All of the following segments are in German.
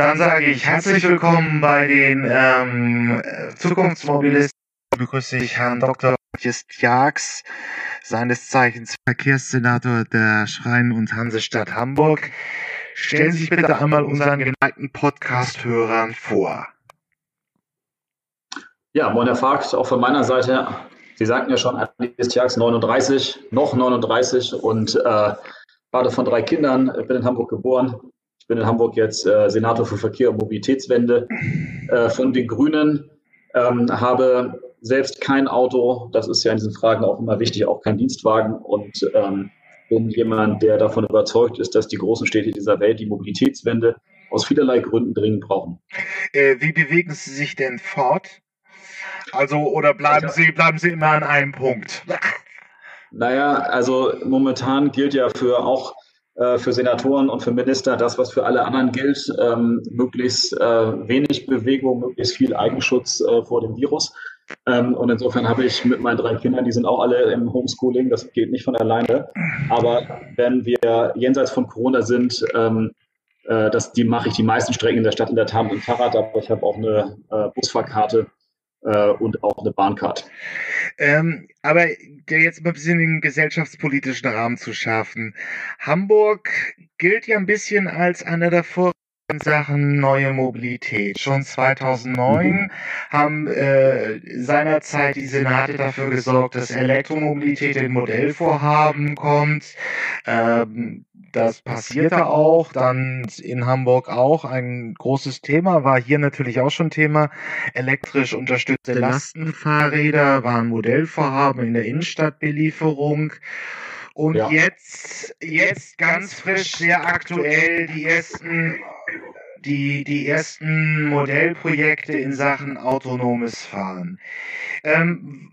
Dann sage ich herzlich willkommen bei den ähm, Zukunftsmobilisten. Begrüße ich Herrn Dr. Just Jags, seines Zeichens Verkehrssenator der Schrein- und Hansestadt Hamburg. Stellen Sie sich bitte einmal unseren geneigten Podcast-Hörern vor. Ja, moin Herr Fark, auch von meiner Seite. Sie sagten ja schon, Just Jags 39, noch 39 und äh, Vater von drei Kindern, bin in Hamburg geboren, bin in Hamburg jetzt äh, Senator für Verkehr und Mobilitätswende äh, von den Grünen, ähm, habe selbst kein Auto, das ist ja in diesen Fragen auch immer wichtig, auch kein Dienstwagen und ähm, bin jemand, der davon überzeugt ist, dass die großen Städte dieser Welt die Mobilitätswende aus vielerlei Gründen dringend brauchen. Äh, wie bewegen Sie sich denn fort? Also, oder bleiben Sie, bleiben Sie immer an einem Punkt? Naja, also momentan gilt ja für auch äh, für Senatoren und für Minister das, was für alle anderen gilt, ähm, möglichst äh, wenig Bewegung, möglichst viel Eigenschutz äh, vor dem Virus. Ähm, und insofern habe ich mit meinen drei Kindern, die sind auch alle im Homeschooling, das geht nicht von alleine. Aber wenn wir jenseits von Corona sind, ähm, äh, das, die mache ich die meisten Strecken in der Stadt in der Tat mit dem Fahrrad, aber ich habe auch eine äh, Busfahrkarte äh, und auch eine Bahncard. Ähm, aber jetzt mal ein bisschen den gesellschaftspolitischen Rahmen zu schaffen. Hamburg gilt ja ein bisschen als einer der Vor in Sachen neue Mobilität. Schon 2009 mhm. haben äh, seinerzeit die Senate dafür gesorgt, dass Elektromobilität in Modellvorhaben kommt. Ähm, das passierte auch, dann in Hamburg auch ein großes Thema, war hier natürlich auch schon Thema. Elektrisch unterstützte Lastenfahrräder waren Modellvorhaben in der Innenstadtbelieferung. Und ja. jetzt, jetzt ganz frisch, sehr aktuell, die ersten, die, die ersten Modellprojekte in Sachen autonomes Fahren. Ähm,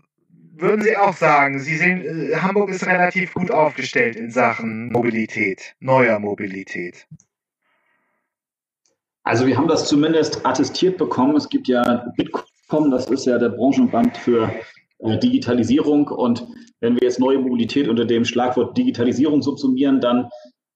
würden Sie auch sagen, Sie sehen, äh, Hamburg ist relativ gut aufgestellt in Sachen Mobilität, neuer Mobilität? Also wir haben das zumindest attestiert bekommen. Es gibt ja Bitkom, das ist ja der Branchenband für äh, Digitalisierung. Und wenn wir jetzt neue Mobilität unter dem Schlagwort Digitalisierung subsumieren, dann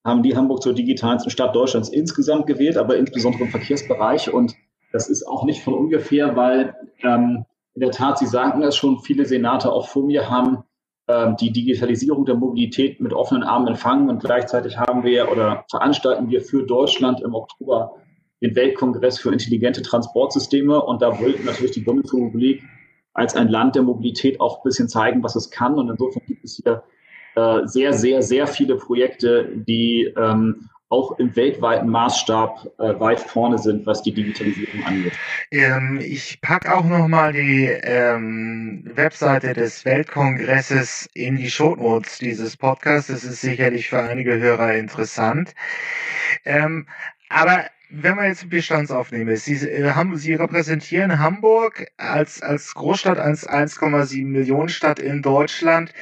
haben die Hamburg zur digitalsten Stadt Deutschlands insgesamt gewählt, aber insbesondere im Verkehrsbereich. Und das ist auch nicht von ungefähr, weil ähm, in der Tat, Sie sagten es schon, viele Senate auch vor mir haben ähm, die Digitalisierung der Mobilität mit offenen Armen empfangen und gleichzeitig haben wir oder veranstalten wir für Deutschland im Oktober den Weltkongress für intelligente Transportsysteme. Und da will natürlich die Bundesrepublik als ein Land der Mobilität auch ein bisschen zeigen, was es kann. Und insofern gibt es hier äh, sehr, sehr, sehr viele Projekte, die ähm, auch im weltweiten Maßstab äh, weit vorne sind, was die Digitalisierung angeht. Ähm, ich packe auch nochmal die ähm, Webseite des Weltkongresses in die Shownotes dieses Podcasts. Das ist sicherlich für einige Hörer interessant. Ähm, aber wenn man jetzt Bestandsaufnahme ist, Sie, äh, haben, Sie repräsentieren Hamburg als, als Großstadt, als 1,7 Millionen Stadt in Deutschland.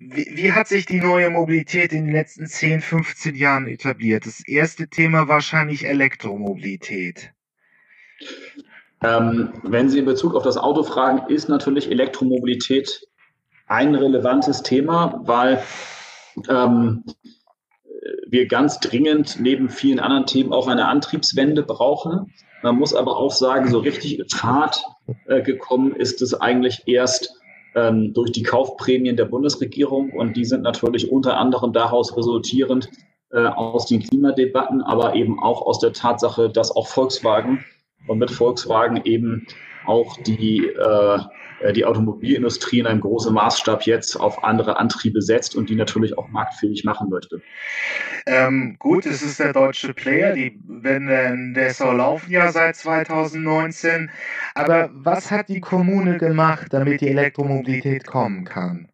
Wie, wie, hat sich die neue Mobilität in den letzten 10, 15 Jahren etabliert? Das erste Thema wahrscheinlich Elektromobilität. Ähm, wenn Sie in Bezug auf das Auto fragen, ist natürlich Elektromobilität ein relevantes Thema, weil ähm, wir ganz dringend neben vielen anderen Themen auch eine Antriebswende brauchen. Man muss aber auch sagen, so richtig in Fahrt äh, gekommen ist es eigentlich erst ähm, durch die Kaufprämien der Bundesregierung. Und die sind natürlich unter anderem daraus resultierend äh, aus den Klimadebatten, aber eben auch aus der Tatsache, dass auch Volkswagen und mit Volkswagen eben auch die, äh, die Automobilindustrie in einem großen Maßstab jetzt auf andere Antriebe setzt und die natürlich auch marktfähig machen möchte. Ähm, gut, es ist der deutsche Player, die wenn der soll laufen ja seit 2019. Aber was hat die Kommune gemacht, damit die Elektromobilität kommen kann?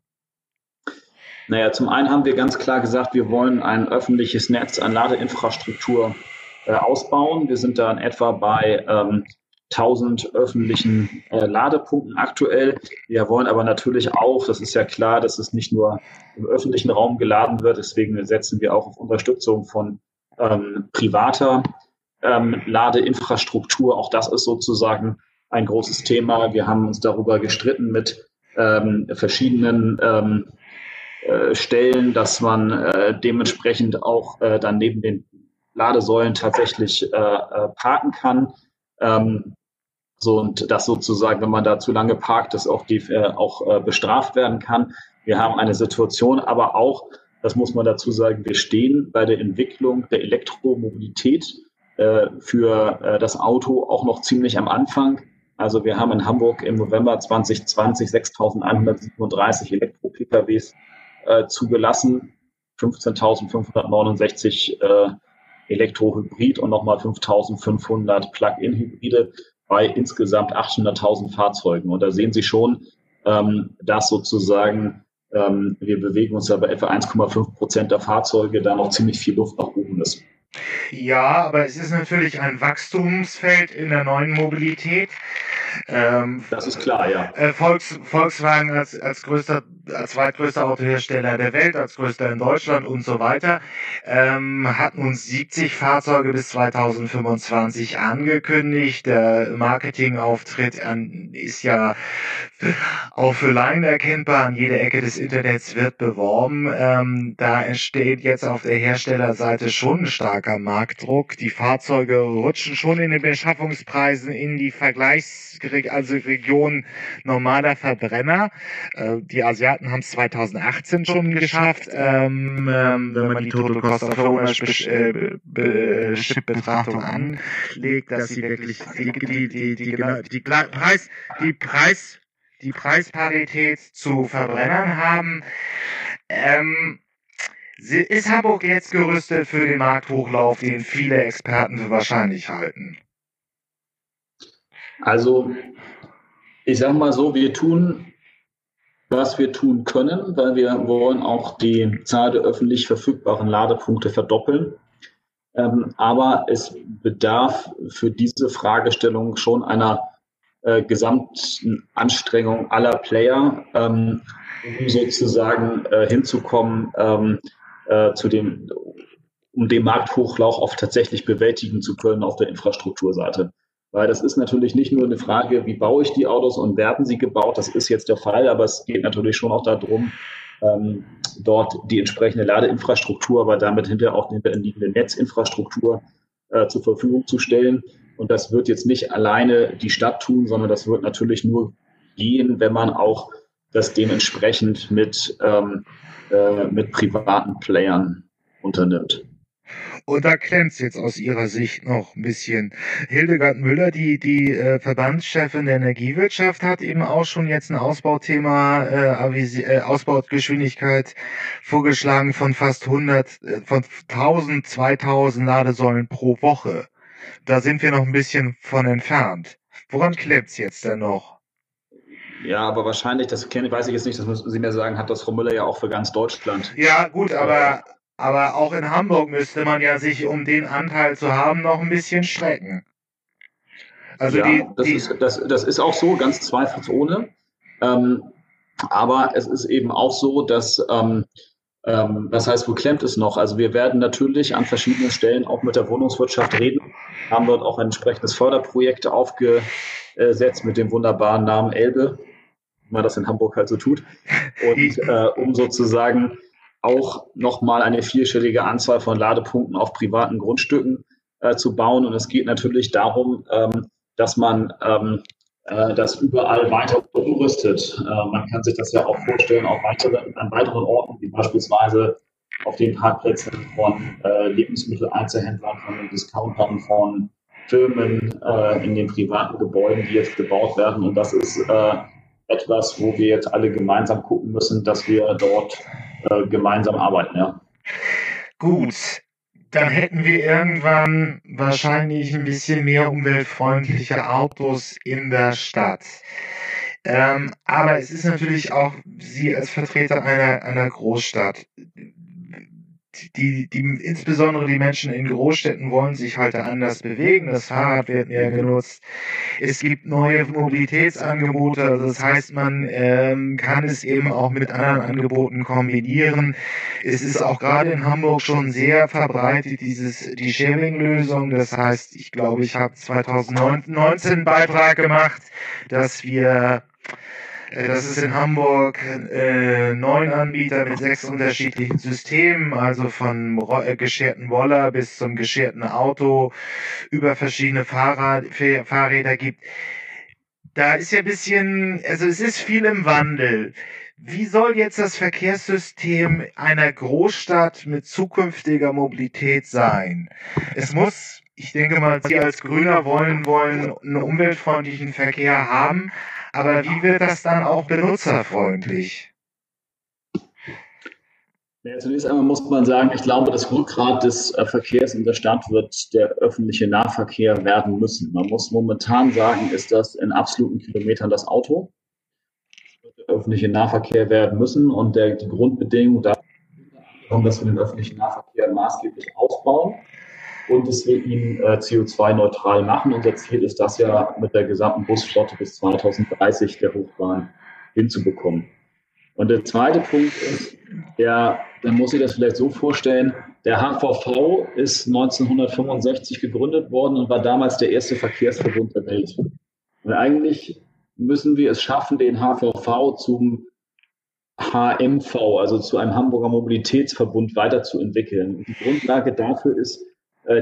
Naja, zum einen haben wir ganz klar gesagt, wir wollen ein öffentliches Netz an Ladeinfrastruktur äh, ausbauen. Wir sind da in etwa bei ähm, 1000 öffentlichen äh, Ladepunkten aktuell. Wir wollen aber natürlich auch, das ist ja klar, dass es nicht nur im öffentlichen Raum geladen wird. Deswegen setzen wir auch auf Unterstützung von ähm, privater ähm, Ladeinfrastruktur. Auch das ist sozusagen ein großes Thema. Wir haben uns darüber gestritten mit ähm, verschiedenen ähm, äh, Stellen, dass man äh, dementsprechend auch äh, dann neben den Ladesäulen tatsächlich äh, äh, parken kann. Ähm, so und das sozusagen, wenn man da zu lange parkt, das auch, die, äh, auch äh, bestraft werden kann. Wir haben eine Situation, aber auch, das muss man dazu sagen, wir stehen bei der Entwicklung der Elektromobilität äh, für äh, das Auto auch noch ziemlich am Anfang. Also wir haben in Hamburg im November 2020 6.137 Elektro-PKWs zugelassen, 15.569 äh, Elektrohybrid und nochmal 5.500 Plug-in-Hybride bei insgesamt 800.000 Fahrzeugen. Und da sehen Sie schon, ähm, dass sozusagen ähm, wir bewegen uns ja bei etwa 1,5 Prozent der Fahrzeuge, da noch ziemlich viel Luft nach oben ist. Ja, aber es ist natürlich ein Wachstumsfeld in der neuen Mobilität. Ähm, das ist klar, ja. Äh, Volks, Volkswagen als, als größter, als zweitgrößter Autohersteller der Welt, als größter in Deutschland und so weiter, ähm, hat nun 70 Fahrzeuge bis 2025 angekündigt. Der Marketingauftritt an, ist ja auch für Laien erkennbar. An jeder Ecke des Internets wird beworben. Ähm, da entsteht jetzt auf der Herstellerseite schon ein starker Marktdruck. Die Fahrzeuge rutschen schon in den Beschaffungspreisen in die Vergleichs also Region normaler Verbrenner. Äh, die Asiaten haben es 2018 schon geschafft, ähm, ähm, wenn man die Total Cost of Ownership äh, Betrachtung anlegt, dass sie wirklich die, die, die, die, genau, die Preis, die Preis, die Preisparität zu Verbrennern haben. Ähm, ist Hamburg jetzt gerüstet für den Markthochlauf, den viele Experten für wahrscheinlich halten? Also, ich sage mal so, wir tun, was wir tun können, weil wir wollen auch die Zahl der öffentlich verfügbaren Ladepunkte verdoppeln. Ähm, aber es bedarf für diese Fragestellung schon einer äh, gesamten Anstrengung aller Player, ähm, um sozusagen äh, hinzukommen ähm, äh, zu dem, um den Markthochlauf auch tatsächlich bewältigen zu können auf der Infrastrukturseite. Weil das ist natürlich nicht nur eine Frage, wie baue ich die Autos und werden sie gebaut, das ist jetzt der Fall, aber es geht natürlich schon auch darum, ähm, dort die entsprechende Ladeinfrastruktur, aber damit hinterher auch die liegende Netzinfrastruktur äh, zur Verfügung zu stellen. Und das wird jetzt nicht alleine die Stadt tun, sondern das wird natürlich nur gehen, wenn man auch das dementsprechend mit, ähm, äh, mit privaten Playern unternimmt. Und da klemmt's jetzt aus Ihrer Sicht noch ein bisschen. Hildegard Müller, die, die äh, Verbandschefin der Energiewirtschaft, hat eben auch schon jetzt ein Ausbauthema, äh, äh, Ausbaugeschwindigkeit vorgeschlagen von fast 100, äh, von 1000, 2000 Ladesäulen pro Woche. Da sind wir noch ein bisschen von entfernt. Woran klemmt's jetzt denn noch? Ja, aber wahrscheinlich, das kenne, weiß ich jetzt nicht, das müssen Sie mir sagen, hat das Frau Müller ja auch für ganz Deutschland. Ja, gut, aber aber auch in Hamburg müsste man ja sich, um den Anteil zu haben, noch ein bisschen strecken. Also ja, die, das, die ist, das, das ist auch so, ganz zweifelsohne. Ähm, aber es ist eben auch so, dass, ähm, ähm, das heißt, wo klemmt es noch? Also wir werden natürlich an verschiedenen Stellen auch mit der Wohnungswirtschaft reden, haben dort auch ein entsprechendes Förderprojekt aufgesetzt mit dem wunderbaren Namen Elbe, wie man das in Hamburg halt so tut. Und äh, um sozusagen auch nochmal eine vierstellige Anzahl von Ladepunkten auf privaten Grundstücken äh, zu bauen. Und es geht natürlich darum, ähm, dass man ähm, äh, das überall weiter umrüstet. Äh, man kann sich das ja auch vorstellen, auch weitere, an weiteren Orten, wie beispielsweise auf den Parkplätzen von äh, Lebensmitteleinzelhändlern, von Discountern, von Firmen äh, in den privaten Gebäuden, die jetzt gebaut werden. Und das ist äh, etwas, wo wir jetzt alle gemeinsam gucken müssen, dass wir dort äh, gemeinsam arbeiten, ja. Gut, dann hätten wir irgendwann wahrscheinlich ein bisschen mehr umweltfreundliche Autos in der Stadt. Ähm, aber es ist natürlich auch Sie als Vertreter einer, einer Großstadt die, die, insbesondere die Menschen in Großstädten wollen sich halt anders bewegen. Das Fahrrad wird mehr genutzt. Es gibt neue Mobilitätsangebote. Also das heißt, man ähm, kann es eben auch mit anderen Angeboten kombinieren. Es ist auch gerade in Hamburg schon sehr verbreitet, dieses, die Sharing-Lösung. Das heißt, ich glaube, ich habe 2019 einen Beitrag gemacht, dass wir das ist in Hamburg äh, neun Anbieter mit sechs unterschiedlichen Systemen, also von äh, gescherten Roller bis zum gescherten Auto über verschiedene Fahrrad, Fahrräder gibt. Da ist ja ein bisschen, also es ist viel im Wandel. Wie soll jetzt das Verkehrssystem einer Großstadt mit zukünftiger Mobilität sein? Es muss, ich denke mal, Sie als Grüner wollen, wollen einen umweltfreundlichen Verkehr haben, aber wie wird das dann auch benutzerfreundlich? Ja, zunächst einmal muss man sagen, ich glaube, das Rückgrat des äh, Verkehrs in der Stadt wird der öffentliche Nahverkehr werden müssen. Man muss momentan sagen, ist das in absoluten Kilometern das Auto öffentliche Nahverkehr werden müssen. Und der, die Grundbedingung dafür dass wir den öffentlichen Nahverkehr maßgeblich ausbauen und dass wir ihn äh, CO2-neutral machen. Unser Ziel ist das ja mit der gesamten Busflotte bis 2030 der Hochbahn hinzubekommen. Und der zweite Punkt ist, der, dann muss ich das vielleicht so vorstellen, der HVV ist 1965 gegründet worden und war damals der erste Verkehrsverbund der Welt. Und eigentlich müssen wir es schaffen, den HVV zum HMV, also zu einem Hamburger Mobilitätsverbund weiterzuentwickeln. Die Grundlage dafür ist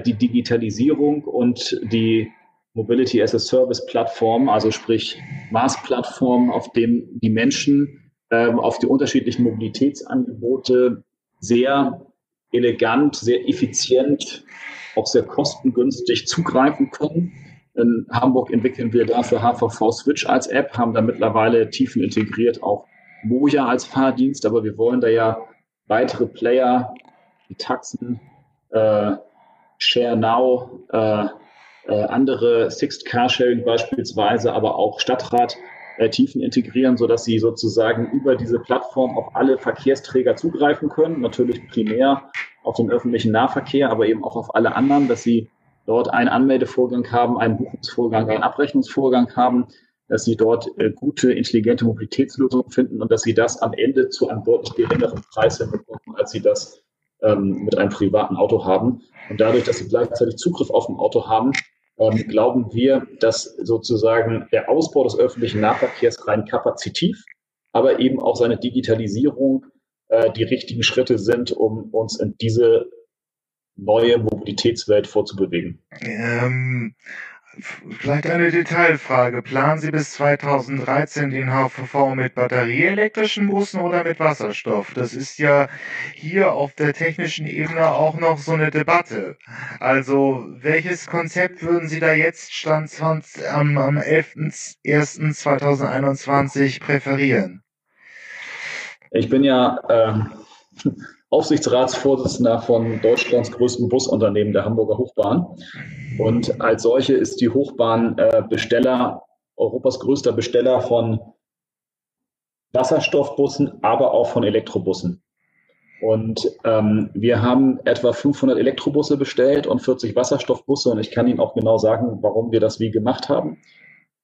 die Digitalisierung und die Mobility as a Service Plattform, also sprich Maßplattform, auf dem die Menschen äh, auf die unterschiedlichen Mobilitätsangebote sehr elegant, sehr effizient, auch sehr kostengünstig zugreifen können. In Hamburg entwickeln wir dafür HVV Switch als App, haben da mittlerweile tiefen integriert auch Moja als Fahrdienst, aber wir wollen da ja weitere Player, wie Taxen, äh, Share Now, äh, äh, andere Sixth Carsharing beispielsweise, aber auch Stadtrat äh, Tiefen integrieren, sodass sie sozusagen über diese Plattform auf alle Verkehrsträger zugreifen können. Natürlich primär auf den öffentlichen Nahverkehr, aber eben auch auf alle anderen, dass sie dort einen Anmeldevorgang haben, einen Buchungsvorgang, einen Abrechnungsvorgang haben, dass sie dort äh, gute, intelligente Mobilitätslösungen finden und dass sie das am Ende zu einem deutlich geringeren Preis hinbekommen, als sie das ähm, mit einem privaten Auto haben. Und dadurch, dass sie gleichzeitig Zugriff auf ein Auto haben, ähm, glauben wir, dass sozusagen der Ausbau des öffentlichen Nahverkehrs rein kapazitiv, aber eben auch seine Digitalisierung äh, die richtigen Schritte sind, um uns in diese neue Mobilitätswelt vorzubewegen? Ähm, vielleicht eine Detailfrage. Planen Sie bis 2013 den HVV mit batterieelektrischen Bussen oder mit Wasserstoff? Das ist ja hier auf der technischen Ebene auch noch so eine Debatte. Also, welches Konzept würden Sie da jetzt Stand 20, am, am 11.01.2021 präferieren? Ich bin ja ähm, Aufsichtsratsvorsitzender von Deutschlands größtem Busunternehmen, der Hamburger Hochbahn. Und als solche ist die Hochbahn äh, Besteller, Europas größter Besteller von Wasserstoffbussen, aber auch von Elektrobussen. Und ähm, wir haben etwa 500 Elektrobusse bestellt und 40 Wasserstoffbusse. Und ich kann Ihnen auch genau sagen, warum wir das wie gemacht haben.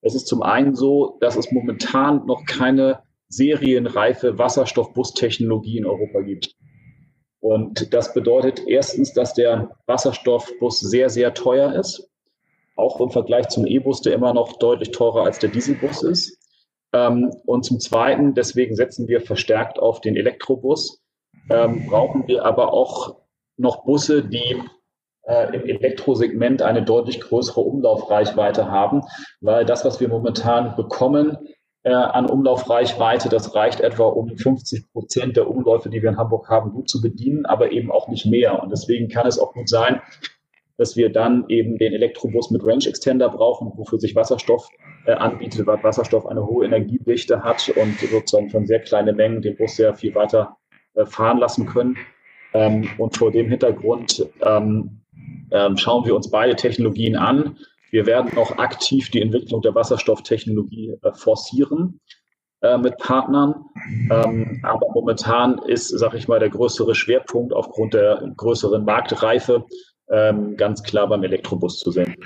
Es ist zum einen so, dass es momentan noch keine serienreife Wasserstoffbustechnologie in Europa gibt. Und das bedeutet erstens, dass der Wasserstoffbus sehr, sehr teuer ist. Auch im Vergleich zum E-Bus, der immer noch deutlich teurer als der Dieselbus ist. Ähm, und zum Zweiten, deswegen setzen wir verstärkt auf den Elektrobus, ähm, brauchen wir aber auch noch Busse, die äh, im Elektrosegment eine deutlich größere Umlaufreichweite haben, weil das, was wir momentan bekommen, äh, an Umlaufreichweite. Das reicht etwa, um 50 Prozent der Umläufe, die wir in Hamburg haben, gut zu bedienen, aber eben auch nicht mehr. Und deswegen kann es auch gut sein, dass wir dann eben den Elektrobus mit Range Extender brauchen, wofür sich Wasserstoff äh, anbietet, weil Wasserstoff eine hohe Energiedichte hat und sozusagen von sehr kleinen Mengen den Bus sehr viel weiter äh, fahren lassen können. Ähm, und vor dem Hintergrund ähm, ähm, schauen wir uns beide Technologien an wir werden auch aktiv die Entwicklung der Wasserstofftechnologie äh, forcieren äh, mit Partnern. Ähm, aber momentan ist, sag ich mal, der größere Schwerpunkt aufgrund der größeren Marktreife ähm, ganz klar beim Elektrobus zu sehen.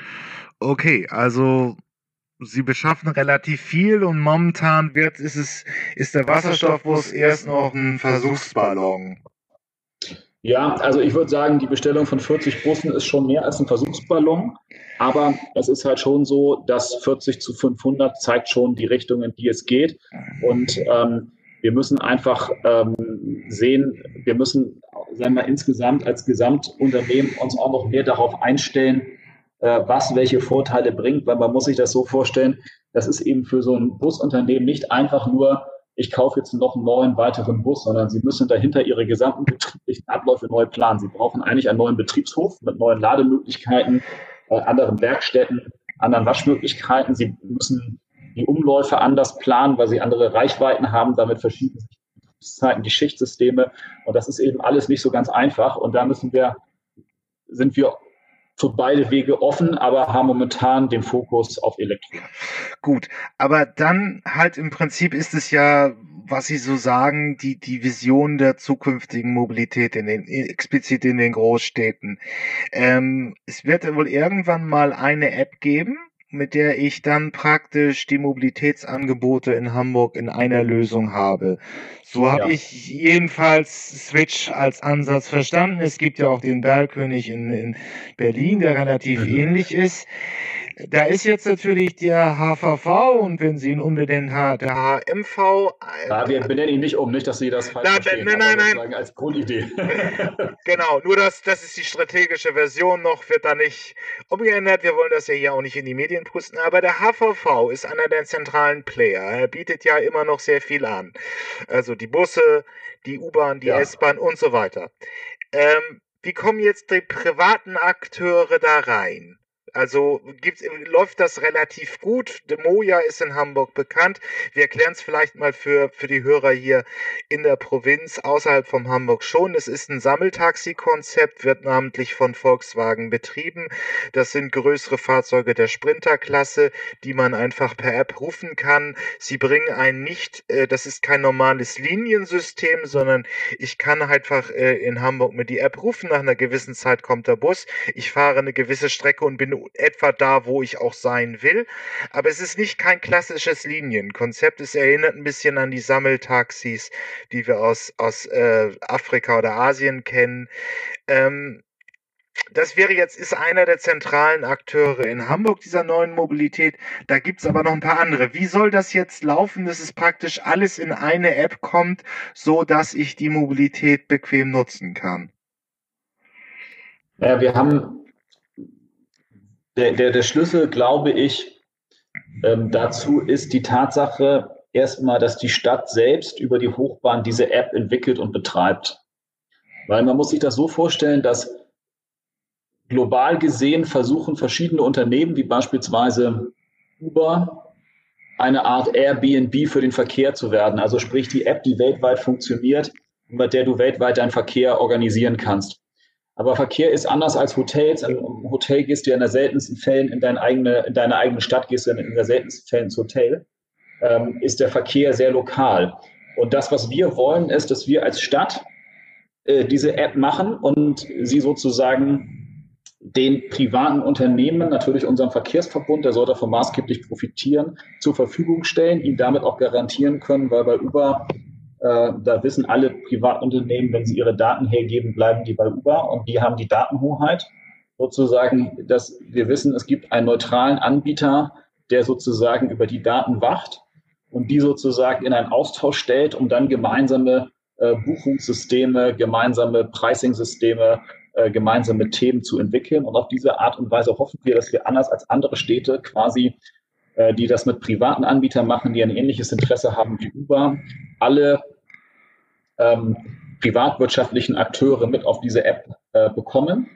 Okay, also Sie beschaffen relativ viel und momentan wird, ist es, ist der Wasserstoffbus erst noch ein Versuchsballon. Ja, also ich würde sagen, die Bestellung von 40 Bussen ist schon mehr als ein Versuchsballon. Aber es ist halt schon so, dass 40 zu 500 zeigt schon die Richtung, in die es geht. Und ähm, wir müssen einfach ähm, sehen, wir müssen, sagen wir, insgesamt als Gesamtunternehmen uns auch noch mehr darauf einstellen, äh, was welche Vorteile bringt, weil man muss sich das so vorstellen, das ist eben für so ein Busunternehmen nicht einfach nur, ich kaufe jetzt noch einen neuen weiteren Bus, sondern sie müssen dahinter ihre gesamten betrieblichen Abläufe neu planen. Sie brauchen eigentlich einen neuen Betriebshof mit neuen Lademöglichkeiten, äh, anderen Werkstätten, anderen Waschmöglichkeiten. Sie müssen die Umläufe anders planen, weil sie andere Reichweiten haben, damit verschiedene Zeiten, die Schichtsysteme. Und das ist eben alles nicht so ganz einfach. Und da müssen wir, sind wir für beide Wege offen, aber haben momentan den Fokus auf Elektro. Gut, aber dann halt im Prinzip ist es ja, was Sie so sagen, die, die Vision der zukünftigen Mobilität in den, explizit in den Großstädten. Ähm, es wird wohl irgendwann mal eine App geben, mit der ich dann praktisch die Mobilitätsangebote in Hamburg in einer Lösung habe. So habe ja. ich jedenfalls Switch als Ansatz verstanden. Es gibt ja auch den Bergkönig in, in Berlin, der relativ mhm. ähnlich ist. Da ist jetzt natürlich der HVV und wenn Sie ihn unbedingt der HMV. Äh, ja, wir benennen ihn nicht um, nicht, dass Sie das falsch nein, verstehen. Nein, nein, nein. nein. Als Grundidee. genau, nur das, das ist die strategische Version noch, wird da nicht umgeändert. Wir wollen das ja hier auch nicht in die Medien pusten, aber der HVV ist einer der zentralen Player. Er bietet ja immer noch sehr viel an. Also die Busse, die U-Bahn, die ja. S-Bahn und so weiter. Ähm, wie kommen jetzt die privaten Akteure da rein? Also läuft das relativ gut. De Moja ist in Hamburg bekannt. Wir erklären es vielleicht mal für, für die Hörer hier in der Provinz außerhalb von Hamburg schon. Es ist ein Sammeltaxi-Konzept, wird namentlich von Volkswagen betrieben. Das sind größere Fahrzeuge der Sprinterklasse, die man einfach per App rufen kann. Sie bringen einen nicht, äh, das ist kein normales Liniensystem, sondern ich kann einfach äh, in Hamburg mit die App rufen. Nach einer gewissen Zeit kommt der Bus. Ich fahre eine gewisse Strecke und bin etwa da, wo ich auch sein will. Aber es ist nicht kein klassisches Linienkonzept. Es erinnert ein bisschen an die Sammeltaxis, die wir aus, aus äh, Afrika oder Asien kennen. Ähm, das wäre jetzt, ist einer der zentralen Akteure in Hamburg dieser neuen Mobilität. Da gibt's aber noch ein paar andere. Wie soll das jetzt laufen, dass es praktisch alles in eine App kommt, so dass ich die Mobilität bequem nutzen kann? Ja, wir haben der, der, der Schlüssel, glaube ich, ähm, dazu ist die Tatsache erstmal, dass die Stadt selbst über die Hochbahn diese App entwickelt und betreibt. Weil man muss sich das so vorstellen, dass global gesehen versuchen verschiedene Unternehmen, wie beispielsweise Uber, eine Art Airbnb für den Verkehr zu werden. Also sprich die App, die weltweit funktioniert, mit der du weltweit deinen Verkehr organisieren kannst. Aber Verkehr ist anders als Hotels. Also Im Hotel gehst du ja in der seltensten Fällen in deine eigene, in deine eigene Stadt, gehst du in der seltensten Fällen ins Hotel. Ähm, ist der Verkehr sehr lokal. Und das, was wir wollen, ist, dass wir als Stadt äh, diese App machen und sie sozusagen den privaten Unternehmen, natürlich unserem Verkehrsverbund, der soll davon maßgeblich profitieren, zur Verfügung stellen, ihn damit auch garantieren können, weil bei über äh, da wissen alle Privatunternehmen, wenn sie ihre Daten hergeben, bleiben die bei Uber und die haben die Datenhoheit. Sozusagen, dass wir wissen, es gibt einen neutralen Anbieter, der sozusagen über die Daten wacht und die sozusagen in einen Austausch stellt, um dann gemeinsame äh, Buchungssysteme, gemeinsame Pricing-Systeme, äh, gemeinsame Themen zu entwickeln. Und auf diese Art und Weise hoffen wir, dass wir anders als andere Städte quasi äh, die das mit privaten Anbietern machen, die ein ähnliches Interesse haben wie Uber, alle ähm, privatwirtschaftlichen Akteure mit auf diese App äh, bekommen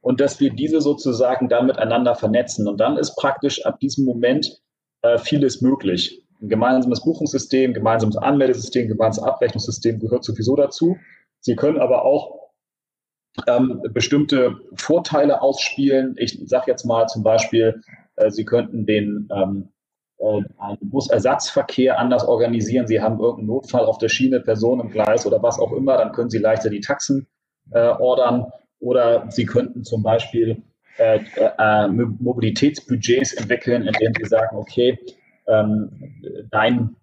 und dass wir diese sozusagen dann miteinander vernetzen. Und dann ist praktisch ab diesem Moment äh, vieles möglich. Ein gemeinsames Buchungssystem, gemeinsames Anmeldesystem, gemeinsames Abrechnungssystem gehört sowieso dazu. Sie können aber auch ähm, bestimmte Vorteile ausspielen. Ich sage jetzt mal zum Beispiel, äh, Sie könnten den ähm, äh, einen Busersatzverkehr anders organisieren. Sie haben irgendeinen Notfall auf der Schiene, Person im Gleis oder was auch immer, dann können Sie leichter die Taxen äh, ordern. Oder Sie könnten zum Beispiel äh, äh, Mobilitätsbudgets entwickeln, indem Sie sagen, okay, ähm, dein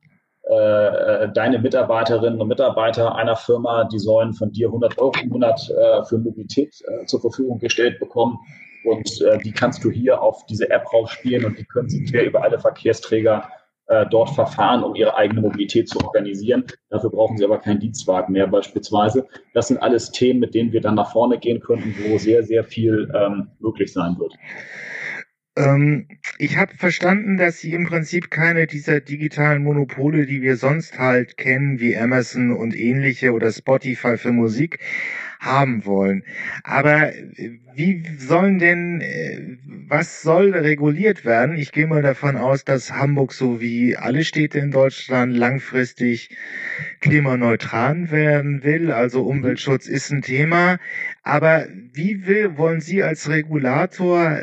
äh, deine Mitarbeiterinnen und Mitarbeiter einer Firma, die sollen von dir 100 Euro im Monat äh, für Mobilität äh, zur Verfügung gestellt bekommen. Und äh, die kannst du hier auf diese App rausspielen und die können sie quer über alle Verkehrsträger äh, dort verfahren, um ihre eigene Mobilität zu organisieren. Dafür brauchen sie aber keinen Dienstwagen mehr beispielsweise. Das sind alles Themen, mit denen wir dann nach vorne gehen könnten, wo sehr, sehr viel ähm, möglich sein wird. Ähm, ich habe verstanden, dass Sie im Prinzip keine dieser digitalen Monopole, die wir sonst halt kennen, wie Amazon und ähnliche oder Spotify für Musik, haben wollen. Aber äh, wie sollen denn, äh, was soll reguliert werden? Ich gehe mal davon aus, dass Hamburg so wie alle Städte in Deutschland langfristig klimaneutral werden will. Also Umweltschutz ist ein Thema. Aber wie will, wollen Sie als Regulator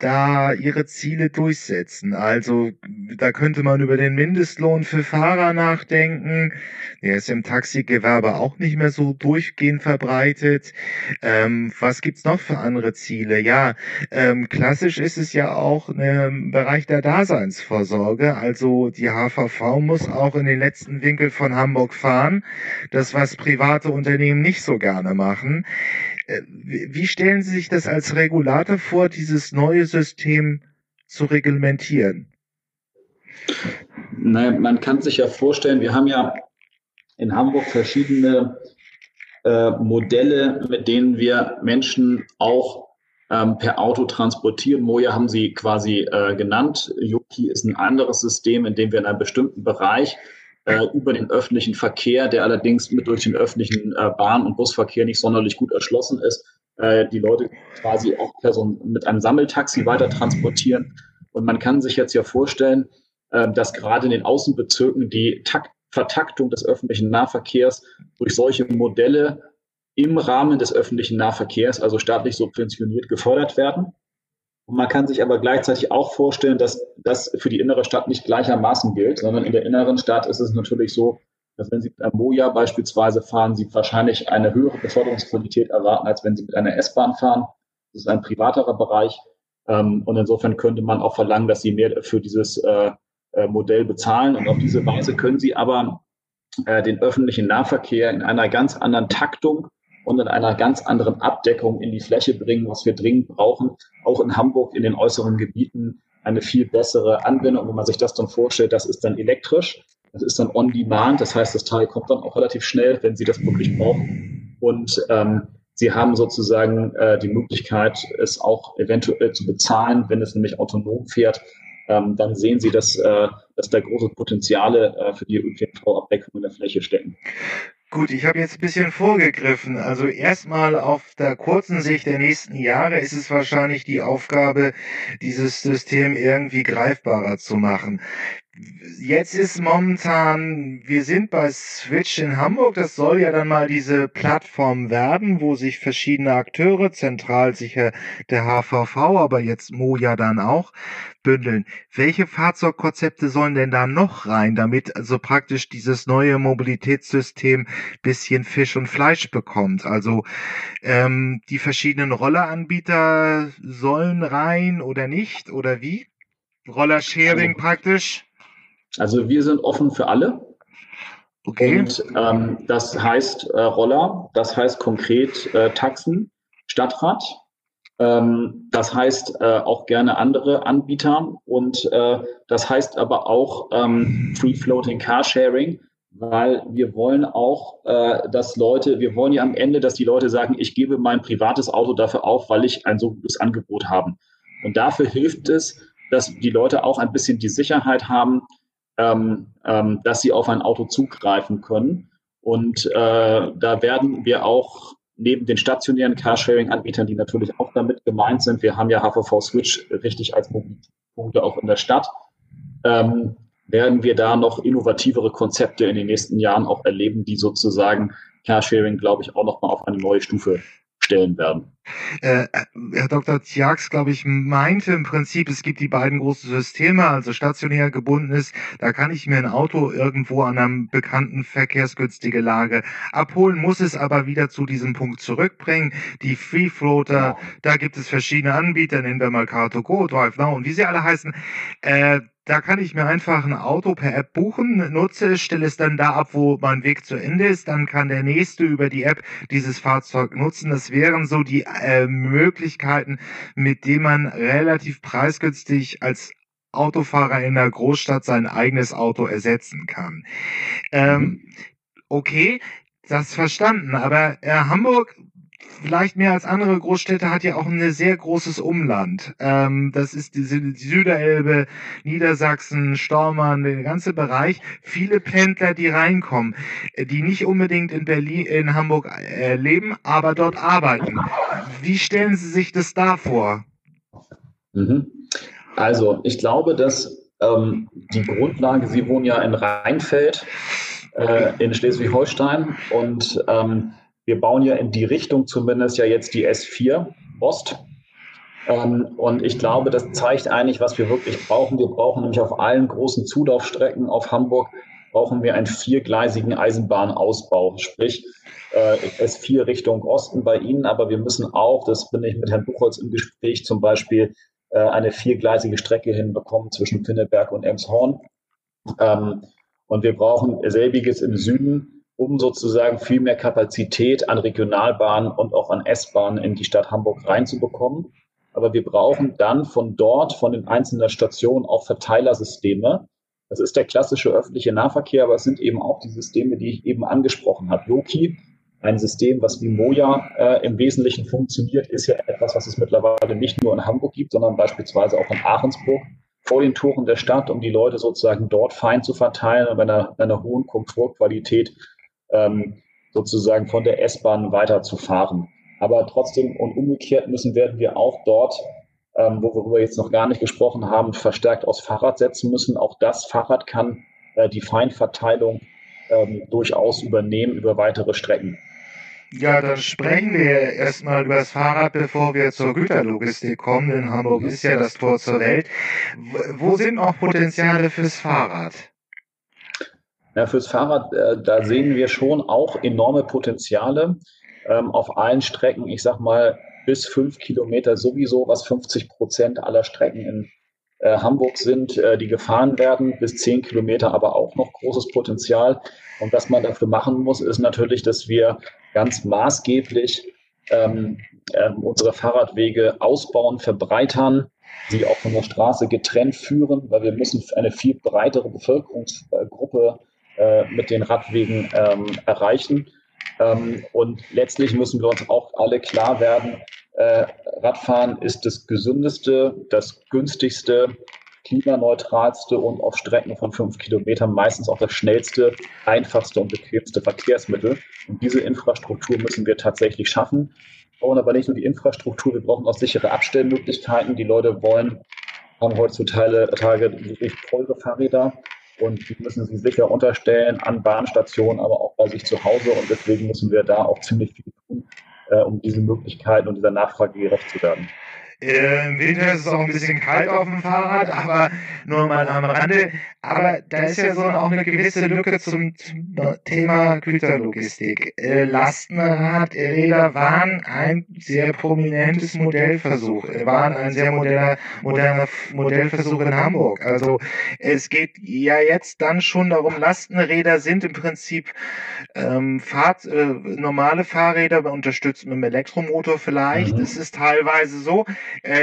da ihre Ziele durchsetzen. Also da könnte man über den Mindestlohn für Fahrer nachdenken. Der ist im Taxigewerbe auch nicht mehr so durchgehend verbreitet. Ähm, was gibt's noch für andere Ziele? Ja, ähm, klassisch ist es ja auch im Bereich der Daseinsvorsorge. Also die HVV muss auch in den letzten Winkel von Hamburg fahren. Das, was private Unternehmen nicht so gerne machen. Äh, wie stellen Sie sich das als Regulator vor, dieses neue System zu reglementieren? Naja, man kann sich ja vorstellen, wir haben ja in Hamburg verschiedene äh, Modelle, mit denen wir Menschen auch ähm, per Auto transportieren. Moja haben Sie quasi äh, genannt. Yuki ist ein anderes System, in dem wir in einem bestimmten Bereich äh, über den öffentlichen Verkehr, der allerdings mit durch den öffentlichen äh, Bahn- und Busverkehr nicht sonderlich gut erschlossen ist, äh, die Leute quasi auch Person mit einem Sammeltaxi weiter transportieren. Und man kann sich jetzt ja vorstellen, äh, dass gerade in den Außenbezirken die Takt Vertaktung des öffentlichen Nahverkehrs durch solche Modelle im Rahmen des öffentlichen Nahverkehrs, also staatlich subventioniert, gefördert werden. Und man kann sich aber gleichzeitig auch vorstellen, dass das für die innere Stadt nicht gleichermaßen gilt, sondern in der inneren Stadt ist es natürlich so, dass wenn Sie mit einem Moja beispielsweise fahren, Sie wahrscheinlich eine höhere Beförderungsqualität erwarten, als wenn Sie mit einer S-Bahn fahren. Das ist ein privaterer Bereich. Ähm, und insofern könnte man auch verlangen, dass Sie mehr für dieses äh, äh, Modell bezahlen. Und auf diese Weise können Sie aber äh, den öffentlichen Nahverkehr in einer ganz anderen Taktung und in einer ganz anderen Abdeckung in die Fläche bringen, was wir dringend brauchen. Auch in Hamburg in den äußeren Gebieten eine viel bessere Anwendung. Wenn man sich das dann vorstellt, das ist dann elektrisch, das ist dann on demand. Das heißt, das Teil kommt dann auch relativ schnell, wenn Sie das wirklich brauchen. Und ähm, Sie haben sozusagen äh, die Möglichkeit, es auch eventuell zu bezahlen, wenn es nämlich autonom fährt. Ähm, dann sehen Sie, dass, äh, dass da große Potenziale äh, für die ÖPNV-Abdeckung in der Fläche stecken. Gut, ich habe jetzt ein bisschen vorgegriffen. Also erstmal auf der kurzen Sicht der nächsten Jahre ist es wahrscheinlich die Aufgabe, dieses System irgendwie greifbarer zu machen. Jetzt ist momentan, wir sind bei Switch in Hamburg, das soll ja dann mal diese Plattform werden, wo sich verschiedene Akteure, zentral sicher der HVV, aber jetzt Mo ja dann auch, bündeln. Welche Fahrzeugkonzepte sollen denn da noch rein, damit also praktisch dieses neue Mobilitätssystem bisschen Fisch und Fleisch bekommt? Also ähm, die verschiedenen Rolleranbieter sollen rein oder nicht oder wie? Roller-Sharing also, praktisch? Also wir sind offen für alle. Okay. Und ähm, das heißt äh, Roller, das heißt konkret äh, Taxen, Stadtrat, ähm, das heißt äh, auch gerne andere Anbieter und äh, das heißt aber auch ähm, Free Floating Carsharing, weil wir wollen auch, äh, dass Leute, wir wollen ja am Ende, dass die Leute sagen, ich gebe mein privates Auto dafür auf, weil ich ein so gutes Angebot habe. Und dafür hilft es, dass die Leute auch ein bisschen die Sicherheit haben, ähm, ähm, dass sie auf ein Auto zugreifen können. Und äh, da werden wir auch neben den stationären Carsharing-Anbietern, die natürlich auch damit gemeint sind, wir haben ja HVV Switch richtig als Mobilpunkte auch in der Stadt, ähm, werden wir da noch innovativere Konzepte in den nächsten Jahren auch erleben, die sozusagen Carsharing, glaube ich, auch nochmal auf eine neue Stufe stellen werden. Äh, Herr Dr. Tjax, glaube ich, meinte im Prinzip, es gibt die beiden großen Systeme, also stationär gebunden ist, da kann ich mir ein Auto irgendwo an einem bekannten verkehrsgünstige Lage abholen, muss es aber wieder zu diesem Punkt zurückbringen. Die Free Floater, da gibt es verschiedene Anbieter, nennen wir mal Car2Go, Drive Now und wie sie alle heißen. Äh, da kann ich mir einfach ein Auto per App buchen, nutze es, stelle es dann da ab, wo mein Weg zu Ende ist. Dann kann der nächste über die App dieses Fahrzeug nutzen. Das wären so die äh, Möglichkeiten, mit denen man relativ preisgünstig als Autofahrer in der Großstadt sein eigenes Auto ersetzen kann. Ähm, mhm. okay, das verstanden. Aber äh, Hamburg vielleicht mehr als andere Großstädte hat ja auch ein sehr großes Umland. Ähm, das ist die, die Süderelbe, Niedersachsen, Stormann, der ganze Bereich. Viele Pendler, die reinkommen, äh, die nicht unbedingt in Berlin, in Hamburg äh, leben, aber dort arbeiten. Wie stellen Sie sich das da vor? Mhm. Also, ich glaube, dass ähm, die Grundlage, Sie wohnen ja in Rheinfeld, äh, in Schleswig-Holstein und ähm, wir bauen ja in die Richtung zumindest ja jetzt die S4 Ost. Ähm, und ich glaube, das zeigt eigentlich, was wir wirklich brauchen. Wir brauchen nämlich auf allen großen Zulaufstrecken auf Hamburg brauchen wir einen viergleisigen Eisenbahnausbau, sprich äh, S4 Richtung Osten bei Ihnen, aber wir müssen auch, das bin ich mit Herrn Buchholz im Gespräch, zum Beispiel äh, eine viergleisige Strecke hinbekommen zwischen Pinneberg und Emshorn. Ähm, und wir brauchen selbiges im Süden um sozusagen viel mehr Kapazität an Regionalbahnen und auch an S-Bahnen in die Stadt Hamburg reinzubekommen. Aber wir brauchen dann von dort, von den einzelnen Stationen auch Verteilersysteme. Das ist der klassische öffentliche Nahverkehr, aber es sind eben auch die Systeme, die ich eben angesprochen habe. Loki, ein System, was wie Moja äh, im Wesentlichen funktioniert, ist ja etwas, was es mittlerweile nicht nur in Hamburg gibt, sondern beispielsweise auch in Ahrensburg vor den Toren der Stadt, um die Leute sozusagen dort fein zu verteilen und bei einer, einer hohen Komfortqualität ähm, sozusagen von der S-Bahn weiterzufahren. Aber trotzdem und umgekehrt müssen werden wir auch dort, ähm, worüber wir jetzt noch gar nicht gesprochen haben, verstärkt aufs Fahrrad setzen müssen. Auch das Fahrrad kann äh, die Feinverteilung ähm, durchaus übernehmen über weitere Strecken. Ja, dann sprechen wir erstmal über das Fahrrad, bevor wir zur Güterlogistik kommen, denn Hamburg ist ja das Tor zur Welt. Wo sind noch Potenziale fürs Fahrrad? Ja, fürs Fahrrad, äh, da sehen wir schon auch enorme Potenziale ähm, auf allen Strecken. Ich sag mal, bis fünf Kilometer sowieso, was 50 Prozent aller Strecken in äh, Hamburg sind, äh, die gefahren werden. Bis zehn Kilometer aber auch noch großes Potenzial. Und was man dafür machen muss, ist natürlich, dass wir ganz maßgeblich ähm, äh, unsere Fahrradwege ausbauen, verbreitern, sie auch von der Straße getrennt führen, weil wir müssen eine viel breitere Bevölkerungsgruppe äh, mit den Radwegen ähm, erreichen. Ähm, und letztlich müssen wir uns auch alle klar werden, äh, Radfahren ist das gesündeste, das günstigste, klimaneutralste und auf Strecken von fünf Kilometern meistens auch das schnellste, einfachste und bequemste Verkehrsmittel. Und diese Infrastruktur müssen wir tatsächlich schaffen. Wir brauchen aber nicht nur die Infrastruktur, wir brauchen auch sichere Abstellmöglichkeiten. Die Leute wollen, haben heutzutage wirklich teure Fahrräder und die müssen sie sicher unterstellen an Bahnstationen, aber auch bei sich zu Hause. Und deswegen müssen wir da auch ziemlich viel tun, äh, um diese Möglichkeiten und dieser Nachfrage gerecht zu werden. Äh, Im Winter ist es auch ein bisschen kalt auf dem Fahrrad, aber nur mal am Rande. Aber da ist ja so auch eine gewisse Lücke zum, Thema Güterlogistik. Äh, Lastenradräder waren ein sehr prominentes Modellversuch, äh, waren ein sehr moderner, moderner Modellversuch in Hamburg. Also es geht ja jetzt dann schon darum, Lastenräder sind im Prinzip ähm, Fahrt, äh, normale Fahrräder unterstützt mit einem Elektromotor vielleicht. Mhm. Es ist teilweise so, äh,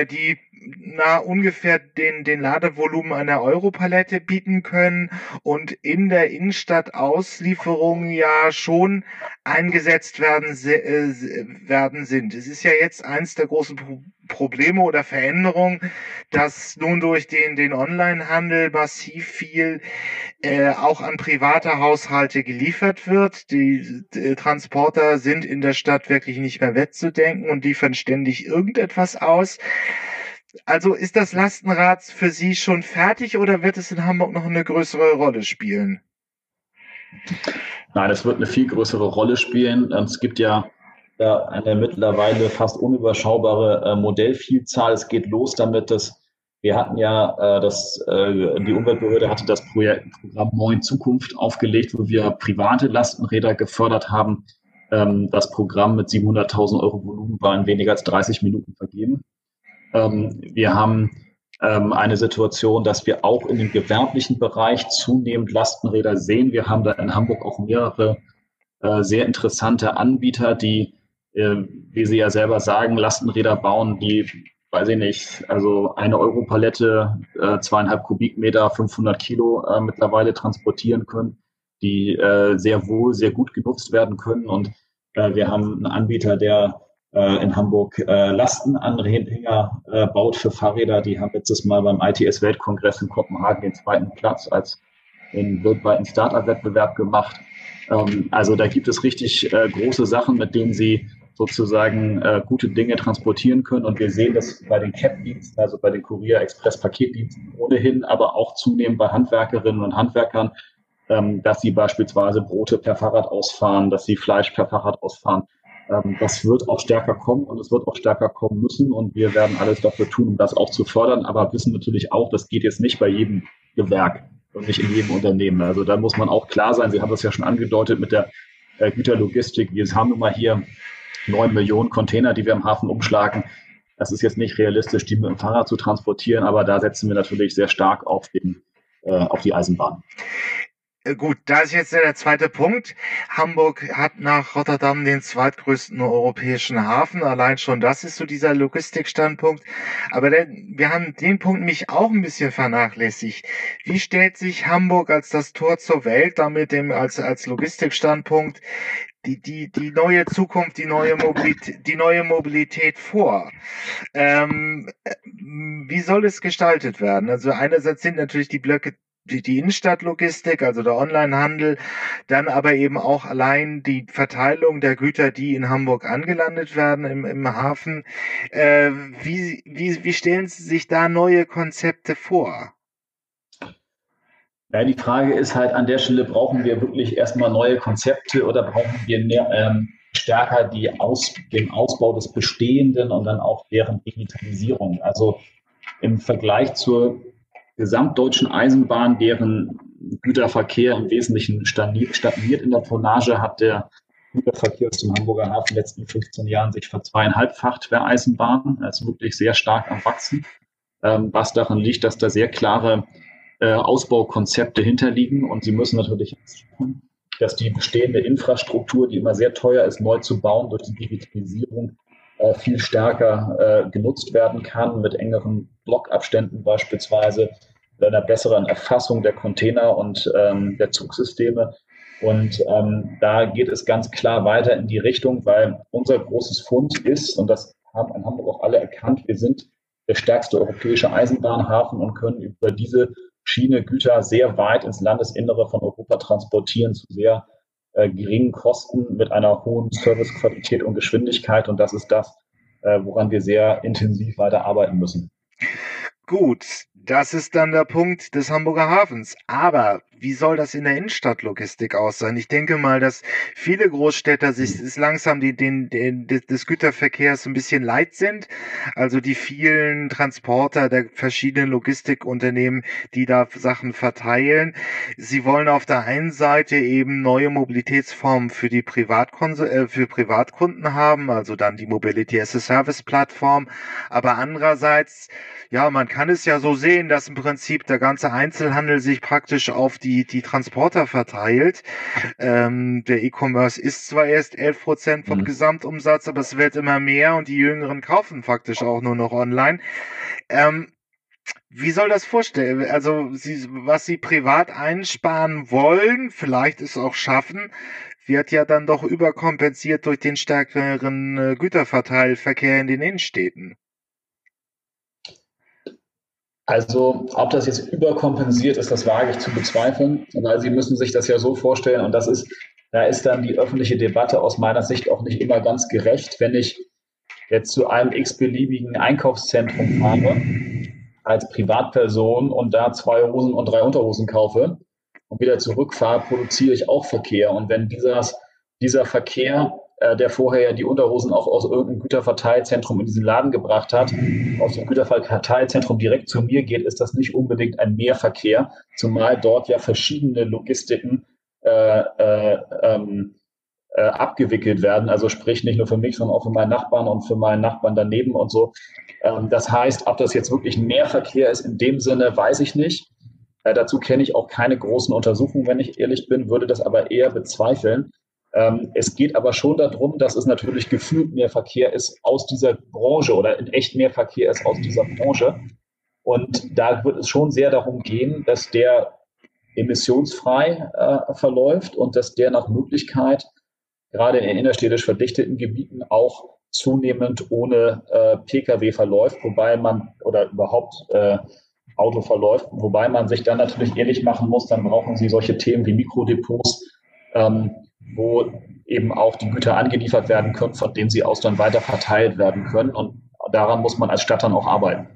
die na ungefähr den, den Ladevolumen einer Europalette bieten können und in der Innenstadt-Auslieferung ja schon eingesetzt werden, äh, werden sind. Es ist ja jetzt eins der großen Pro Probleme oder Veränderungen, dass nun durch den, den Onlinehandel massiv viel äh, auch an private Haushalte geliefert wird. Die, die Transporter sind in der Stadt wirklich nicht mehr wettzudenken und liefern ständig irgendetwas aus. Also ist das Lastenrad für Sie schon fertig oder wird es in Hamburg noch eine größere Rolle spielen? Nein, es wird eine viel größere Rolle spielen. Es gibt ja eine mittlerweile fast unüberschaubare äh, Modellvielzahl. Es geht los damit, dass wir hatten ja, äh, das, äh, die Umweltbehörde hatte das Projekt, Programm Neuen Zukunft aufgelegt, wo wir private Lastenräder gefördert haben. Ähm, das Programm mit 700.000 Euro Volumen war in weniger als 30 Minuten vergeben. Ähm, wir haben ähm, eine Situation, dass wir auch in dem gewerblichen Bereich zunehmend Lastenräder sehen. Wir haben da in Hamburg auch mehrere äh, sehr interessante Anbieter, die, äh, wie Sie ja selber sagen, Lastenräder bauen, die, weiß ich nicht, also eine Europalette, äh, zweieinhalb Kubikmeter, 500 Kilo äh, mittlerweile transportieren können, die äh, sehr wohl, sehr gut genutzt werden können. Und äh, wir haben einen Anbieter, der in Hamburg äh, Lastenanhänger äh, baut für Fahrräder. Die haben letztes Mal beim ITS-Weltkongress in Kopenhagen den zweiten Platz als den weltweiten Startup-Wettbewerb gemacht. Ähm, also da gibt es richtig äh, große Sachen, mit denen sie sozusagen äh, gute Dinge transportieren können. Und wir sehen das bei den CAP-Diensten, also bei den Kurier-Express-Paketdiensten ohnehin, aber auch zunehmend bei Handwerkerinnen und Handwerkern, ähm, dass sie beispielsweise Brote per Fahrrad ausfahren, dass sie Fleisch per Fahrrad ausfahren. Ähm, das wird auch stärker kommen und es wird auch stärker kommen müssen und wir werden alles dafür tun, um das auch zu fördern, aber wissen natürlich auch, das geht jetzt nicht bei jedem Gewerk und nicht in jedem Unternehmen. Also da muss man auch klar sein, Sie haben das ja schon angedeutet mit der äh, Güterlogistik. Wir haben mal hier neun Millionen Container, die wir im Hafen umschlagen. Das ist jetzt nicht realistisch, die mit dem Fahrrad zu transportieren, aber da setzen wir natürlich sehr stark auf, den, äh, auf die Eisenbahn. Äh, gut, da ist jetzt der zweite Punkt. Hamburg hat nach Rotterdam den zweitgrößten europäischen Hafen. Allein schon das ist so dieser Logistikstandpunkt. Aber der, wir haben den Punkt mich auch ein bisschen vernachlässigt. Wie stellt sich Hamburg als das Tor zur Welt, damit dem als, als Logistikstandpunkt die, die, die neue Zukunft, die neue Mobilität, die neue Mobilität vor. Ähm, äh, wie soll es gestaltet werden? Also einerseits sind natürlich die Blöcke die, die Innenstadtlogistik, also der Onlinehandel, dann aber eben auch allein die Verteilung der Güter, die in Hamburg angelandet werden im, im Hafen. Äh, wie, wie, wie stellen Sie sich da neue Konzepte vor? Ja, die Frage ist halt an der Stelle, brauchen wir wirklich erstmal neue Konzepte oder brauchen wir mehr, ähm, stärker die Aus, den Ausbau des Bestehenden und dann auch deren Digitalisierung? Also im Vergleich zur gesamtdeutschen Eisenbahn, deren Güterverkehr im Wesentlichen stagniert in der Tonnage, hat der Güterverkehr zum Hamburger Hafen in den letzten 15 Jahren sich verzweieinhalbfacht der Eisenbahn. Er ist wirklich sehr stark am Wachsen, ähm, was daran liegt, dass da sehr klare äh, Ausbaukonzepte hinterliegen und sie müssen natürlich dass die bestehende Infrastruktur, die immer sehr teuer ist, neu zu bauen, durch die Digitalisierung äh, viel stärker äh, genutzt werden kann, mit engeren Blockabständen beispielsweise, einer besseren Erfassung der Container und ähm, der Zugsysteme. Und ähm, da geht es ganz klar weiter in die Richtung, weil unser großes Fund ist, und das haben in Hamburg auch alle erkannt, wir sind der stärkste europäische Eisenbahnhafen und können über diese Schiene Güter sehr weit ins Landesinnere von Europa transportieren zu sehr äh, geringen Kosten mit einer hohen Servicequalität und Geschwindigkeit. Und das ist das, äh, woran wir sehr intensiv weiter arbeiten müssen. Gut, das ist dann der Punkt des Hamburger Hafens. Aber wie soll das in der Innenstadtlogistik aussehen? Ich denke mal, dass viele Großstädter sich langsam die, den, den, des Güterverkehrs ein bisschen leid sind. Also die vielen Transporter der verschiedenen Logistikunternehmen, die da Sachen verteilen. Sie wollen auf der einen Seite eben neue Mobilitätsformen für die Privatkon äh, für Privatkunden haben, also dann die Mobility as a Service Plattform. Aber andererseits ja, man kann es ja so sehen, dass im Prinzip der ganze Einzelhandel sich praktisch auf die, die Transporter verteilt. Ähm, der E-Commerce ist zwar erst 11 Prozent vom mhm. Gesamtumsatz, aber es wird immer mehr und die Jüngeren kaufen faktisch auch nur noch online. Ähm, wie soll das vorstellen? Also, sie, was sie privat einsparen wollen, vielleicht es auch schaffen, wird ja dann doch überkompensiert durch den stärkeren äh, Güterverteilverkehr in den Innenstädten. Also, ob das jetzt überkompensiert ist, das wage ich zu bezweifeln, weil Sie müssen sich das ja so vorstellen und das ist, da ist dann die öffentliche Debatte aus meiner Sicht auch nicht immer ganz gerecht, wenn ich jetzt zu einem x-beliebigen Einkaufszentrum fahre als Privatperson und da zwei Hosen und drei Unterhosen kaufe und wieder zurückfahre, produziere ich auch Verkehr. Und wenn dieser, dieser Verkehr der vorher ja die Unterhosen auch aus irgendeinem Güterverteilzentrum in diesen Laden gebracht hat, aus dem Güterverteilzentrum direkt zu mir geht, ist das nicht unbedingt ein Mehrverkehr, zumal dort ja verschiedene Logistiken äh, äh, ähm, äh, abgewickelt werden. Also sprich nicht nur für mich, sondern auch für meinen Nachbarn und für meinen Nachbarn daneben und so. Ähm, das heißt, ob das jetzt wirklich Mehrverkehr ist in dem Sinne, weiß ich nicht. Äh, dazu kenne ich auch keine großen Untersuchungen, wenn ich ehrlich bin, würde das aber eher bezweifeln. Ähm, es geht aber schon darum, dass es natürlich gefühlt mehr Verkehr ist aus dieser Branche oder in echt mehr Verkehr ist aus dieser Branche. Und da wird es schon sehr darum gehen, dass der emissionsfrei äh, verläuft und dass der nach Möglichkeit gerade in innerstädtisch verdichteten Gebieten auch zunehmend ohne äh, Pkw verläuft, wobei man oder überhaupt äh, Auto verläuft, wobei man sich dann natürlich ehrlich machen muss, dann brauchen Sie solche Themen wie Mikrodepots, ähm, wo eben auch die Güter angeliefert werden können, von denen sie aus dann weiter verteilt werden können. Und daran muss man als Stadt dann auch arbeiten.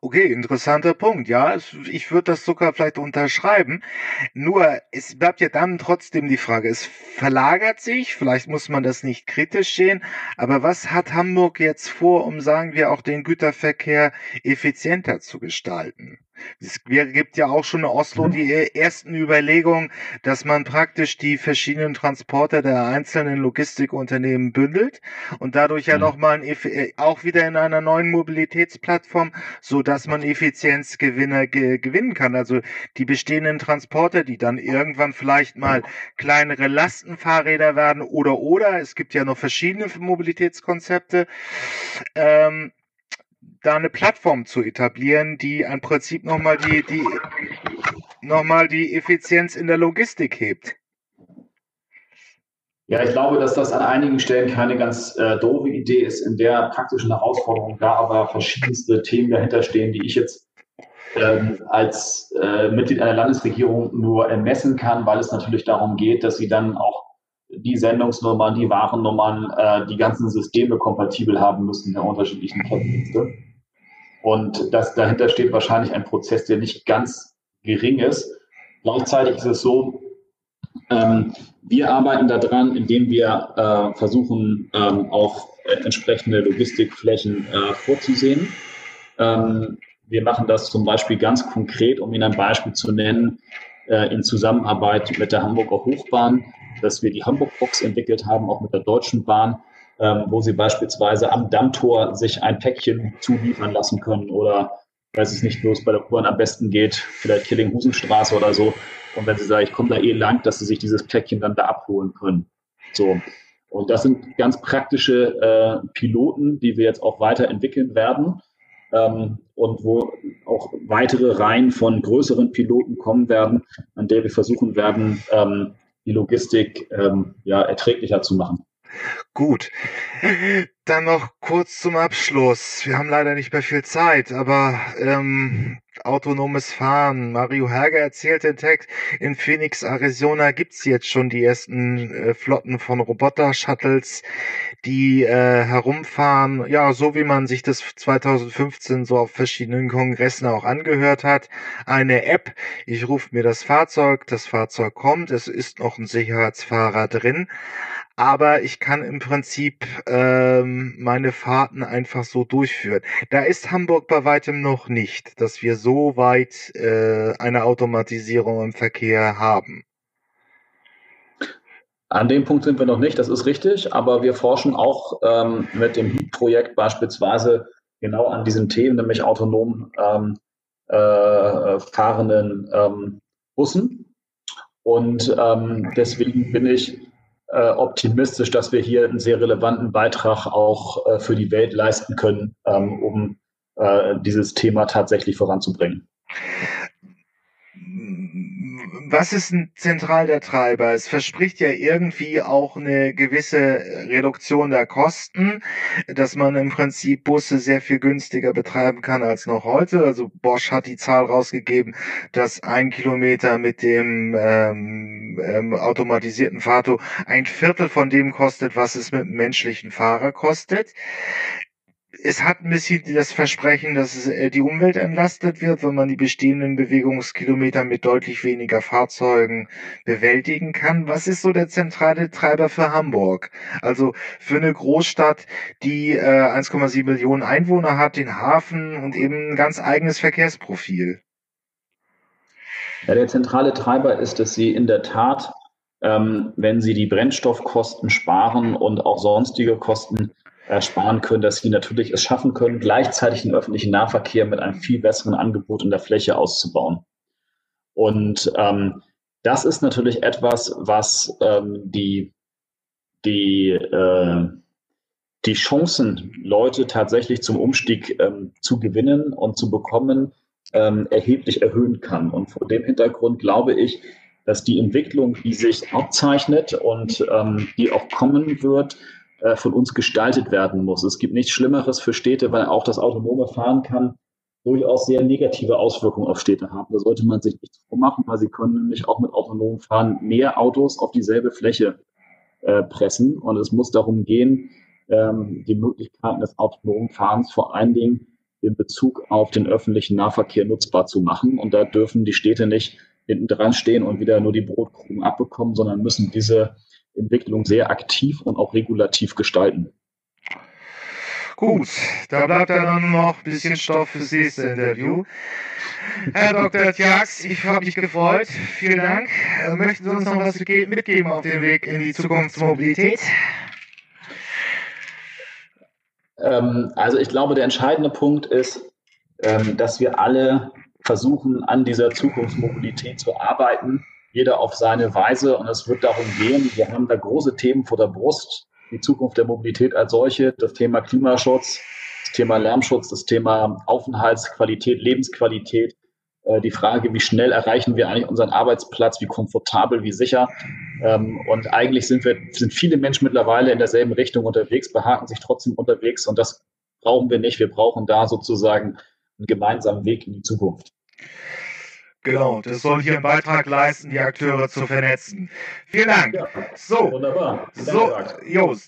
Okay, interessanter Punkt. Ja, ich würde das sogar vielleicht unterschreiben. Nur, es bleibt ja dann trotzdem die Frage, es verlagert sich, vielleicht muss man das nicht kritisch sehen, aber was hat Hamburg jetzt vor, um, sagen wir, auch den Güterverkehr effizienter zu gestalten? Es gibt ja auch schon in Oslo mhm. die ersten Überlegungen, dass man praktisch die verschiedenen Transporter der einzelnen Logistikunternehmen bündelt und dadurch ja mhm. nochmal äh, auch wieder in einer neuen Mobilitätsplattform, so dass man Effizienzgewinne ge gewinnen kann. Also die bestehenden Transporter, die dann irgendwann vielleicht mal kleinere Lastenfahrräder werden oder oder. Es gibt ja noch verschiedene Mobilitätskonzepte. Ähm, da eine Plattform zu etablieren, die im Prinzip nochmal die, die, nochmal die Effizienz in der Logistik hebt. Ja, ich glaube, dass das an einigen Stellen keine ganz äh, doofe Idee ist, in der praktischen Herausforderung da aber verschiedenste Themen dahinter stehen, die ich jetzt ähm, als äh, Mitglied einer Landesregierung nur ermessen kann, weil es natürlich darum geht, dass sie dann auch die Sendungsnummern, die Warennummern, äh, die ganzen Systeme kompatibel haben müssen der unterschiedlichen Kettendienste. Und das, dahinter steht wahrscheinlich ein Prozess, der nicht ganz gering ist. Gleichzeitig ist es so, ähm, wir arbeiten daran, indem wir äh, versuchen, ähm, auch entsprechende Logistikflächen äh, vorzusehen. Ähm, wir machen das zum Beispiel ganz konkret, um Ihnen ein Beispiel zu nennen, äh, in Zusammenarbeit mit der Hamburger Hochbahn, dass wir die Hamburg-Box entwickelt haben, auch mit der Deutschen Bahn, ähm, wo sie beispielsweise am Dammtor sich ein Päckchen zuliefern lassen können oder weiß ich nicht, es bei der U-Bahn am besten geht, vielleicht Killinghusenstraße oder so. Und wenn sie sagen, ich komme da eh lang, dass sie sich dieses Päckchen dann da abholen können. So. Und das sind ganz praktische äh, Piloten, die wir jetzt auch weiterentwickeln werden. Ähm, und wo auch weitere Reihen von größeren Piloten kommen werden, an der wir versuchen werden, ähm, die Logistik ähm, ja, erträglicher zu machen. Gut. Dann noch kurz zum Abschluss. Wir haben leider nicht mehr viel Zeit, aber ähm, autonomes Fahren. Mario Herger erzählt den Text, in Phoenix, Arizona gibt's jetzt schon die ersten äh, Flotten von Roboter-Shuttles, die äh, herumfahren. Ja, so wie man sich das 2015 so auf verschiedenen Kongressen auch angehört hat. Eine App. Ich rufe mir das Fahrzeug, das Fahrzeug kommt, es ist noch ein Sicherheitsfahrer drin aber ich kann im Prinzip ähm, meine Fahrten einfach so durchführen. Da ist Hamburg bei weitem noch nicht, dass wir so weit äh, eine Automatisierung im Verkehr haben. An dem Punkt sind wir noch nicht, das ist richtig, aber wir forschen auch ähm, mit dem HEAT-Projekt beispielsweise genau an diesen Themen, nämlich autonom ähm, äh, fahrenden ähm, Bussen. Und ähm, deswegen bin ich äh, optimistisch, dass wir hier einen sehr relevanten Beitrag auch äh, für die Welt leisten können, ähm, um äh, dieses Thema tatsächlich voranzubringen. Was ist ein zentral der Treiber? Es verspricht ja irgendwie auch eine gewisse Reduktion der Kosten, dass man im Prinzip Busse sehr viel günstiger betreiben kann als noch heute. Also Bosch hat die Zahl rausgegeben, dass ein Kilometer mit dem ähm, ähm, automatisierten Fahrto ein Viertel von dem kostet, was es mit menschlichen Fahrer kostet. Es hat ein bisschen das Versprechen, dass äh, die Umwelt entlastet wird, wenn man die bestehenden Bewegungskilometer mit deutlich weniger Fahrzeugen bewältigen kann. Was ist so der zentrale Treiber für Hamburg? Also für eine Großstadt, die äh, 1,7 Millionen Einwohner hat, den Hafen und eben ein ganz eigenes Verkehrsprofil. Ja, der zentrale Treiber ist, dass sie in der Tat, ähm, wenn sie die Brennstoffkosten sparen und auch sonstige Kosten ersparen können, dass sie natürlich es schaffen können, gleichzeitig den öffentlichen Nahverkehr mit einem viel besseren Angebot in der Fläche auszubauen. Und ähm, das ist natürlich etwas, was ähm, die, die, äh, die Chancen, Leute tatsächlich zum Umstieg ähm, zu gewinnen und zu bekommen, ähm, erheblich erhöhen kann. Und vor dem Hintergrund glaube ich, dass die Entwicklung, die sich abzeichnet und ähm, die auch kommen wird, äh, von uns gestaltet werden muss. Es gibt nichts Schlimmeres für Städte, weil auch das autonome Fahren kann durchaus sehr negative Auswirkungen auf Städte haben. Da sollte man sich nicht vormachen, weil sie können nämlich auch mit autonomem Fahren mehr Autos auf dieselbe Fläche äh, pressen. Und es muss darum gehen, ähm, die Möglichkeiten des autonomen Fahrens vor allen Dingen in Bezug auf den öffentlichen Nahverkehr nutzbar zu machen. Und da dürfen die Städte nicht hinten dran stehen und wieder nur die Brotkrumen abbekommen, sondern müssen diese Entwicklung sehr aktiv und auch regulativ gestalten. Gut, da bleibt dann noch ein bisschen Stoff fürs nächste Interview. Herr Dr. Tjax, ich habe mich gefreut. Vielen Dank. Äh, möchten Sie uns noch was mitgeben auf dem Weg in die Zukunftsmobilität? Ähm, also ich glaube, der entscheidende Punkt ist, ähm, dass wir alle versuchen, an dieser Zukunftsmobilität zu arbeiten jeder auf seine Weise. Und es wird darum gehen, wir haben da große Themen vor der Brust, die Zukunft der Mobilität als solche, das Thema Klimaschutz, das Thema Lärmschutz, das Thema Aufenthaltsqualität, Lebensqualität, äh, die Frage, wie schnell erreichen wir eigentlich unseren Arbeitsplatz, wie komfortabel, wie sicher. Ähm, und eigentlich sind wir, sind viele Menschen mittlerweile in derselben Richtung unterwegs, behaken sich trotzdem unterwegs und das brauchen wir nicht. Wir brauchen da sozusagen einen gemeinsamen Weg in die Zukunft. Genau, das soll hier einen Beitrag leisten, die Akteure zu vernetzen. Vielen Dank. Ja, so, wunderbar. So, Jos,